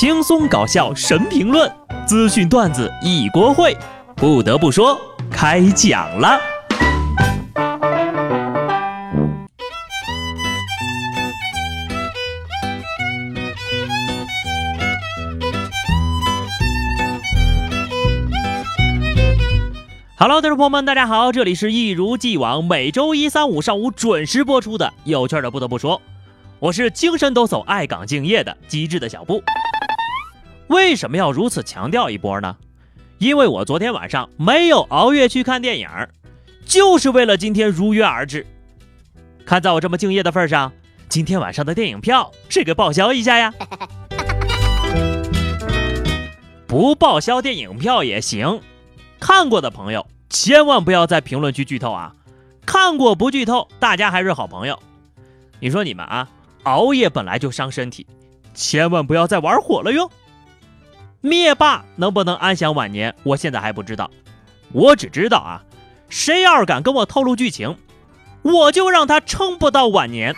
轻松搞笑神评论，资讯段子一锅烩。不得不说，开讲了。Hello，听众朋友们，大家好，这里是一如既往每周一、三、五上午准时播出的有趣的。不得不说，我是精神抖擞、爱岗敬业的机智的小布。为什么要如此强调一波呢？因为我昨天晚上没有熬夜去看电影，就是为了今天如约而至。看在我这么敬业的份上，今天晚上的电影票是给报销一下呀。不报销电影票也行。看过的朋友千万不要在评论区剧透啊！看过不剧透，大家还是好朋友。你说你们啊，熬夜本来就伤身体，千万不要再玩火了哟。灭霸能不能安享晚年，我现在还不知道。我只知道啊，谁要是敢跟我透露剧情，我就让他撑不到晚年。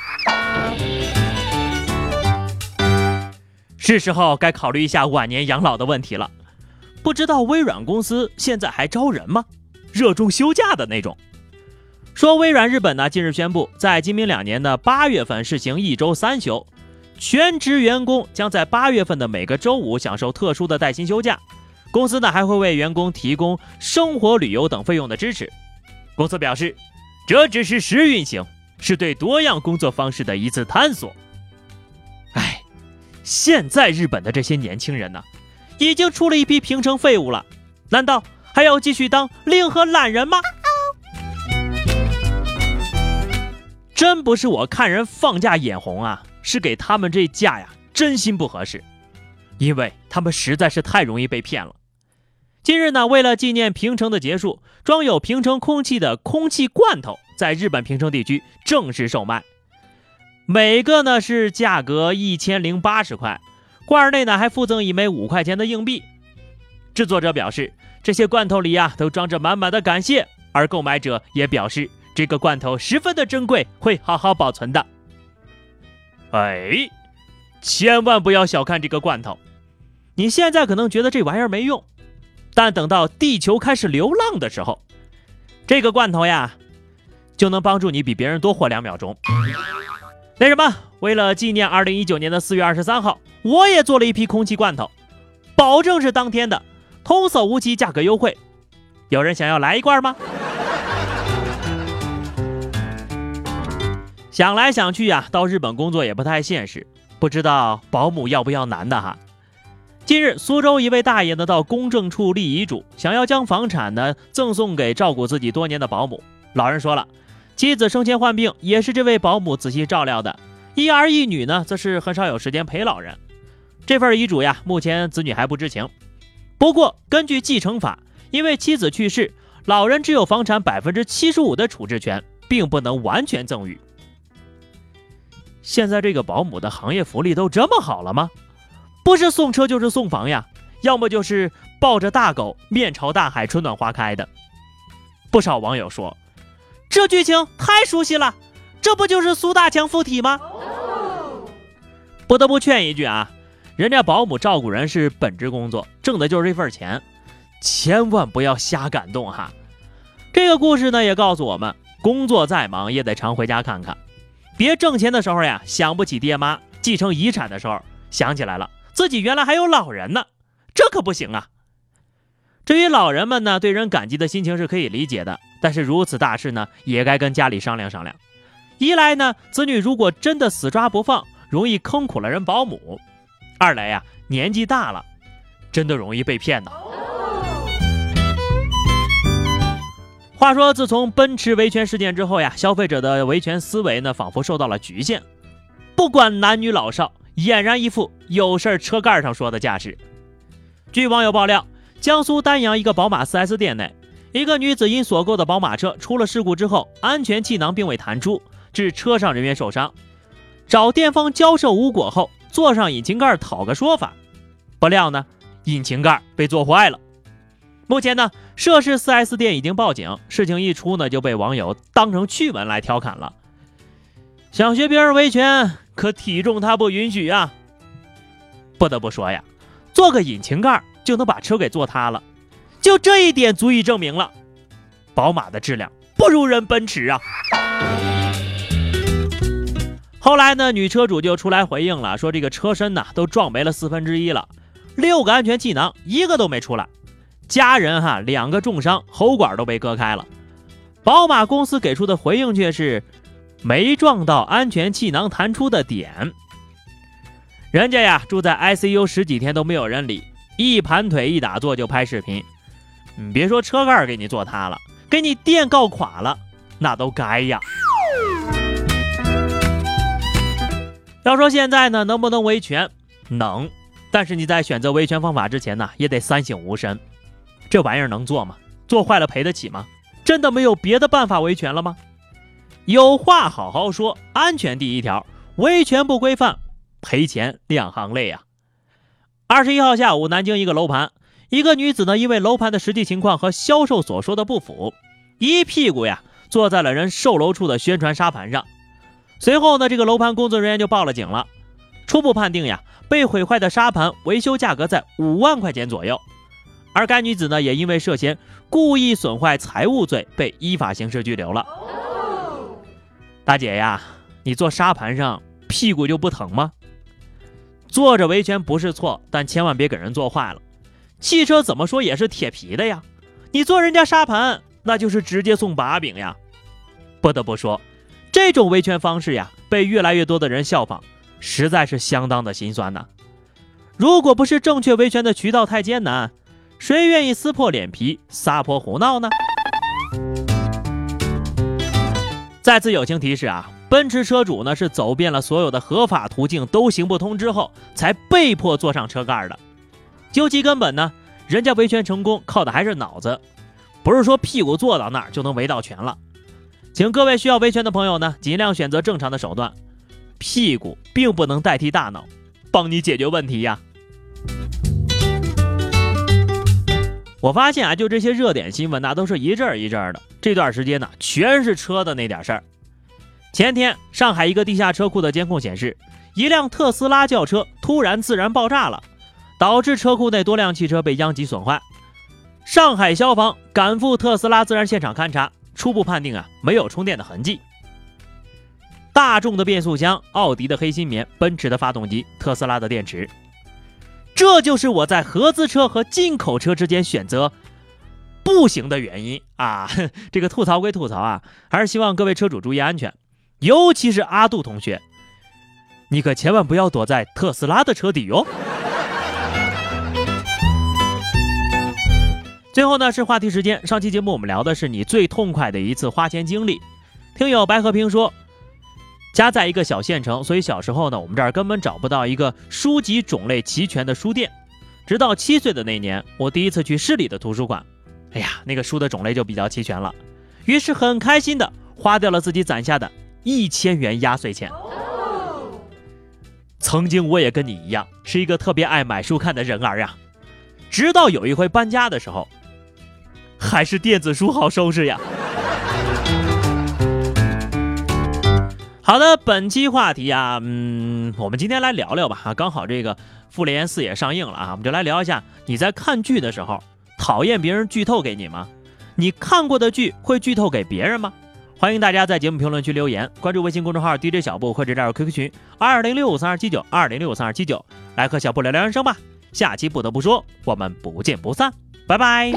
是时候该考虑一下晚年养老的问题了。不知道微软公司现在还招人吗？热衷休假的那种。说微软日本呢，近日宣布，在今明两年的八月份实行一周三休，全职员工将在八月份的每个周五享受特殊的带薪休假。公司呢还会为员工提供生活旅游等费用的支持。公司表示，这只是试运行，是对多样工作方式的一次探索。哎，现在日本的这些年轻人呢？已经出了一批平成废物了，难道还要继续当令和懒人吗？真不是我看人放假眼红啊，是给他们这价呀，真心不合适，因为他们实在是太容易被骗了。近日呢，为了纪念平成的结束，装有平成空气的空气罐头在日本平成地区正式售卖，每个呢是价格一千零八十块。罐内呢还附赠一枚五块钱的硬币。制作者表示，这些罐头里呀都装着满满的感谢，而购买者也表示这个罐头十分的珍贵，会好好保存的。哎，千万不要小看这个罐头。你现在可能觉得这玩意儿没用，但等到地球开始流浪的时候，这个罐头呀就能帮助你比别人多活两秒钟。那什么，为了纪念二零一九年的四月二十三号。我也做了一批空气罐头，保证是当天的，童叟无欺，价格优惠。有人想要来一罐吗？想来想去呀，到日本工作也不太现实，不知道保姆要不要男的哈。近日，苏州一位大爷呢到公证处立遗嘱，想要将房产呢赠送给照顾自己多年的保姆。老人说了，妻子生前患病，也是这位保姆仔细照料的，一儿一女呢，则是很少有时间陪老人。这份遗嘱呀，目前子女还不知情。不过，根据继承法，因为妻子去世，老人只有房产百分之七十五的处置权，并不能完全赠与。现在这个保姆的行业福利都这么好了吗？不是送车就是送房呀，要么就是抱着大狗面朝大海春暖花开的。不少网友说，这剧情太熟悉了，这不就是苏大强附体吗？不得不劝一句啊。人家保姆照顾人是本职工作，挣的就是这份钱，千万不要瞎感动哈。这个故事呢，也告诉我们，工作再忙也得常回家看看，别挣钱的时候呀想不起爹妈，继承遗产的时候想起来了自己原来还有老人呢，这可不行啊。至于老人们呢，对人感激的心情是可以理解的，但是如此大事呢，也该跟家里商量商量。一来呢，子女如果真的死抓不放，容易坑苦了人保姆。二来呀，年纪大了，真的容易被骗的。话说，自从奔驰维权事件之后呀，消费者的维权思维呢，仿佛受到了局限，不管男女老少，俨然一副有事儿车盖上说的架势。据网友爆料，江苏丹阳一个宝马 4S 店内，一个女子因所购的宝马车出了事故之后，安全气囊并未弹出，致车上人员受伤，找店方交涉无果后。坐上引擎盖讨个说法，不料呢，引擎盖被坐坏了。目前呢，涉事 4S 店已经报警，事情一出呢，就被网友当成趣闻来调侃了。想学别人维权，可体重他不允许啊！不得不说呀，做个引擎盖就能把车给做塌了，就这一点足以证明了，宝马的质量不如人奔驰啊。后来呢，女车主就出来回应了，说这个车身呢都撞没了四分之一了，六个安全气囊一个都没出来，家人哈两个重伤，喉管都被割开了。宝马公司给出的回应却是没撞到安全气囊弹出的点。人家呀住在 ICU 十几天都没有人理，一盘腿一打坐就拍视频。你别说车盖给你坐塌了，给你电告垮了，那都该呀。要说现在呢，能不能维权？能，但是你在选择维权方法之前呢，也得三省吾身。这玩意儿能做吗？做坏了赔得起吗？真的没有别的办法维权了吗？有话好好说，安全第一条，维权不规范，赔钱两行泪啊！二十一号下午，南京一个楼盘，一个女子呢，因为楼盘的实际情况和销售所说的不符，一屁股呀坐在了人售楼处的宣传沙盘上。随后呢，这个楼盘工作人员就报了警了。初步判定呀，被毁坏的沙盘维修价格在五万块钱左右。而该女子呢，也因为涉嫌故意损坏财物罪被依法刑事拘留了。大姐呀，你坐沙盘上屁股就不疼吗？坐着维权不是错，但千万别给人坐坏了。汽车怎么说也是铁皮的呀，你坐人家沙盘，那就是直接送把柄呀。不得不说。这种维权方式呀，被越来越多的人效仿，实在是相当的心酸呐。如果不是正确维权的渠道太艰难，谁愿意撕破脸皮撒泼胡闹呢？再次友情提示啊，奔驰车主呢是走遍了所有的合法途径都行不通之后，才被迫坐上车盖的。究其根本呢，人家维权成功靠的还是脑子，不是说屁股坐到那儿就能维到权了。请各位需要维权的朋友呢，尽量选择正常的手段。屁股并不能代替大脑，帮你解决问题呀。我发现啊，就这些热点新闻呢，都是一阵儿一阵儿的。这段时间呢，全是车的那点事儿。前天，上海一个地下车库的监控显示，一辆特斯拉轿车突然自燃爆炸了，导致车库内多辆汽车被殃及损坏。上海消防赶赴特斯拉自燃现场勘查。初步判定啊，没有充电的痕迹。大众的变速箱、奥迪的黑心棉、奔驰的发动机、特斯拉的电池，这就是我在合资车和进口车之间选择不行的原因啊！这个吐槽归吐槽啊，还是希望各位车主注意安全，尤其是阿杜同学，你可千万不要躲在特斯拉的车底哟。最后呢是话题时间。上期节目我们聊的是你最痛快的一次花钱经历。听友白和平说，家在一个小县城，所以小时候呢，我们这儿根本找不到一个书籍种类齐全的书店。直到七岁的那年，我第一次去市里的图书馆，哎呀，那个书的种类就比较齐全了。于是很开心的花掉了自己攒下的一千元压岁钱。曾经我也跟你一样，是一个特别爱买书看的人儿呀。直到有一回搬家的时候。还是电子书好收拾呀。好的，本期话题啊，嗯，我们今天来聊聊吧。啊，刚好这个《复联四》也上映了啊，我们就来聊一下，你在看剧的时候讨厌别人剧透给你吗？你看过的剧会剧透给别人吗？欢迎大家在节目评论区留言，关注微信公众号 DJ 小布或者加入 QQ 群二零六五三二七九二零六五三二七九，来和小布聊聊人生吧。下期不得不说，我们不见不散，拜拜。